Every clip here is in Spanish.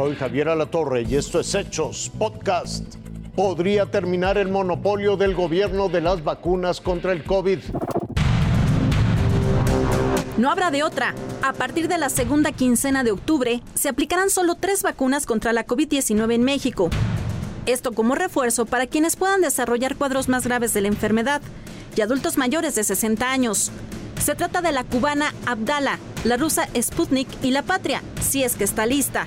Soy Javier Alatorre y esto es Hechos Podcast. ¿Podría terminar el monopolio del gobierno de las vacunas contra el COVID? No habrá de otra. A partir de la segunda quincena de octubre, se aplicarán solo tres vacunas contra la COVID-19 en México. Esto como refuerzo para quienes puedan desarrollar cuadros más graves de la enfermedad y adultos mayores de 60 años. Se trata de la cubana Abdala, la rusa Sputnik y la Patria, si es que está lista.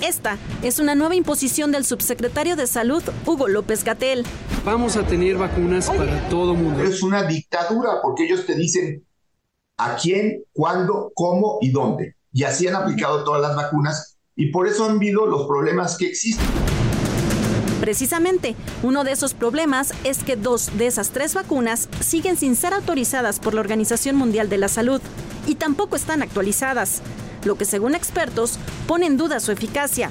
Esta es una nueva imposición del subsecretario de Salud, Hugo López Gatel. Vamos a tener vacunas para todo mundo. Es una dictadura porque ellos te dicen a quién, cuándo, cómo y dónde. Y así han aplicado todas las vacunas y por eso han habido los problemas que existen. Precisamente, uno de esos problemas es que dos de esas tres vacunas siguen sin ser autorizadas por la Organización Mundial de la Salud y tampoco están actualizadas lo que según expertos pone en duda su eficacia.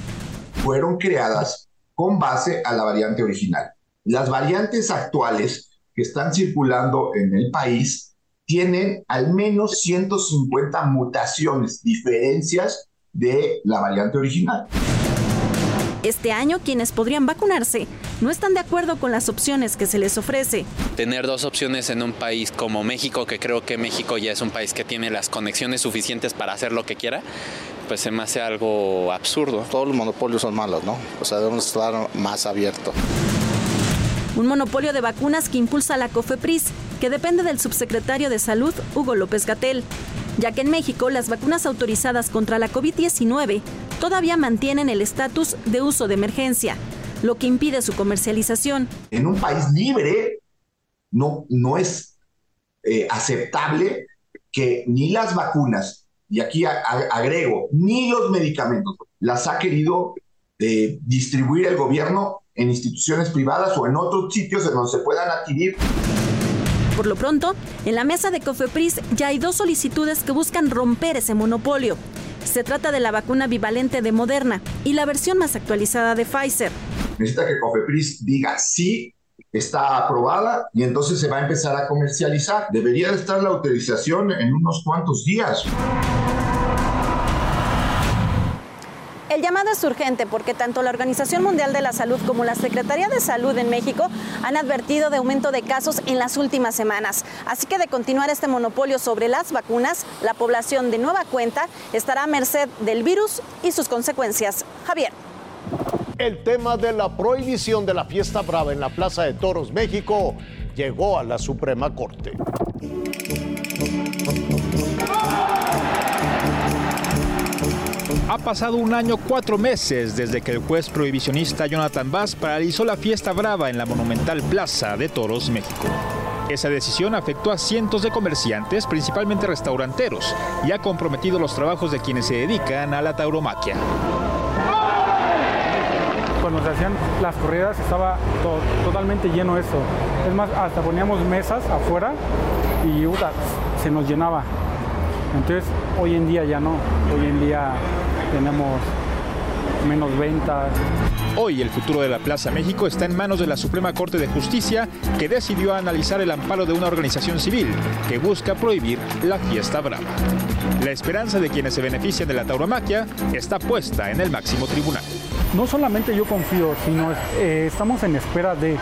Fueron creadas con base a la variante original. Las variantes actuales que están circulando en el país tienen al menos 150 mutaciones, diferencias de la variante original. Este año quienes podrían vacunarse no están de acuerdo con las opciones que se les ofrece. Tener dos opciones en un país como México, que creo que México ya es un país que tiene las conexiones suficientes para hacer lo que quiera, pues se me hace algo absurdo. Todos los monopolios son malos, ¿no? O sea, debemos estar más abiertos. Un monopolio de vacunas que impulsa la COFEPRIS, que depende del subsecretario de Salud, Hugo López Gatel, ya que en México las vacunas autorizadas contra la COVID-19 todavía mantienen el estatus de uso de emergencia, lo que impide su comercialización. En un país libre no, no es eh, aceptable que ni las vacunas, y aquí agrego, ni los medicamentos, las ha querido eh, distribuir el gobierno en instituciones privadas o en otros sitios en donde se puedan adquirir. Por lo pronto, en la mesa de Cofepris ya hay dos solicitudes que buscan romper ese monopolio. Se trata de la vacuna bivalente de Moderna y la versión más actualizada de Pfizer. Necesita que Cofepris diga sí, está aprobada y entonces se va a empezar a comercializar. Debería estar la autorización en unos cuantos días. El llamado es urgente porque tanto la Organización Mundial de la Salud como la Secretaría de Salud en México han advertido de aumento de casos en las últimas semanas. Así que de continuar este monopolio sobre las vacunas, la población de nueva cuenta estará a merced del virus y sus consecuencias. Javier. El tema de la prohibición de la fiesta brava en la Plaza de Toros México llegó a la Suprema Corte. Ha pasado un año cuatro meses desde que el juez prohibicionista Jonathan Bass paralizó la fiesta brava en la monumental Plaza de Toros, México. Esa decisión afectó a cientos de comerciantes, principalmente restauranteros, y ha comprometido los trabajos de quienes se dedican a la tauromaquia. Cuando se hacían las corridas estaba totalmente lleno eso. Es más, hasta poníamos mesas afuera y se nos llenaba. Entonces, hoy en día ya no. Hoy en día tenemos menos ventas. Hoy el futuro de la Plaza México está en manos de la Suprema Corte de Justicia, que decidió analizar el amparo de una organización civil que busca prohibir la fiesta brava. La esperanza de quienes se benefician de la tauromaquia está puesta en el máximo tribunal. No solamente yo confío, sino eh, estamos en espera de,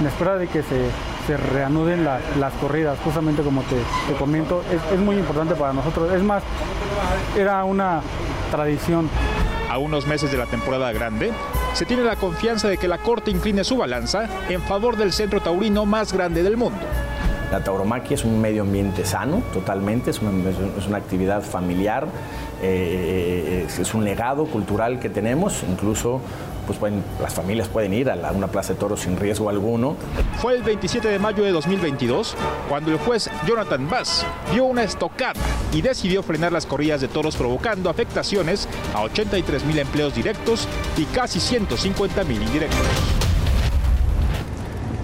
en espera de que se, se reanuden las corridas, justamente como te, te comento, es, es muy importante para nosotros. Es más, era una tradición. A unos meses de la temporada grande, se tiene la confianza de que la Corte incline su balanza en favor del centro taurino más grande del mundo. La tauromaquia es un medio ambiente sano, totalmente, es una, actividad familiar, eh, es, es, un legado cultural que tenemos, incluso pues pueden, las familias pueden ir a una plaza de toros sin riesgo alguno. Fue el 27 de mayo de 2022 cuando el juez Jonathan Bass dio una estocada y decidió frenar las corridas de toros provocando afectaciones a 83 mil empleos directos y casi 150 mil indirectos.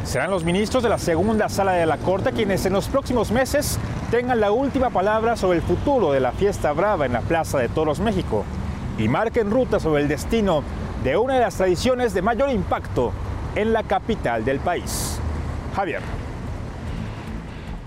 Serán los ministros de la segunda sala de la Corte quienes en los próximos meses tengan la última palabra sobre el futuro de la fiesta brava en la Plaza de Toros México y marquen ruta sobre el destino de una de las tradiciones de mayor impacto en la capital del país. Javier.